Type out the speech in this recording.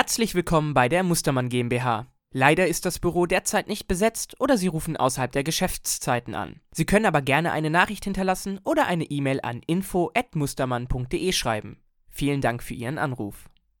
Herzlich willkommen bei der Mustermann GmbH. Leider ist das Büro derzeit nicht besetzt oder Sie rufen außerhalb der Geschäftszeiten an. Sie können aber gerne eine Nachricht hinterlassen oder eine E-Mail an info@mustermann.de schreiben. Vielen Dank für Ihren Anruf.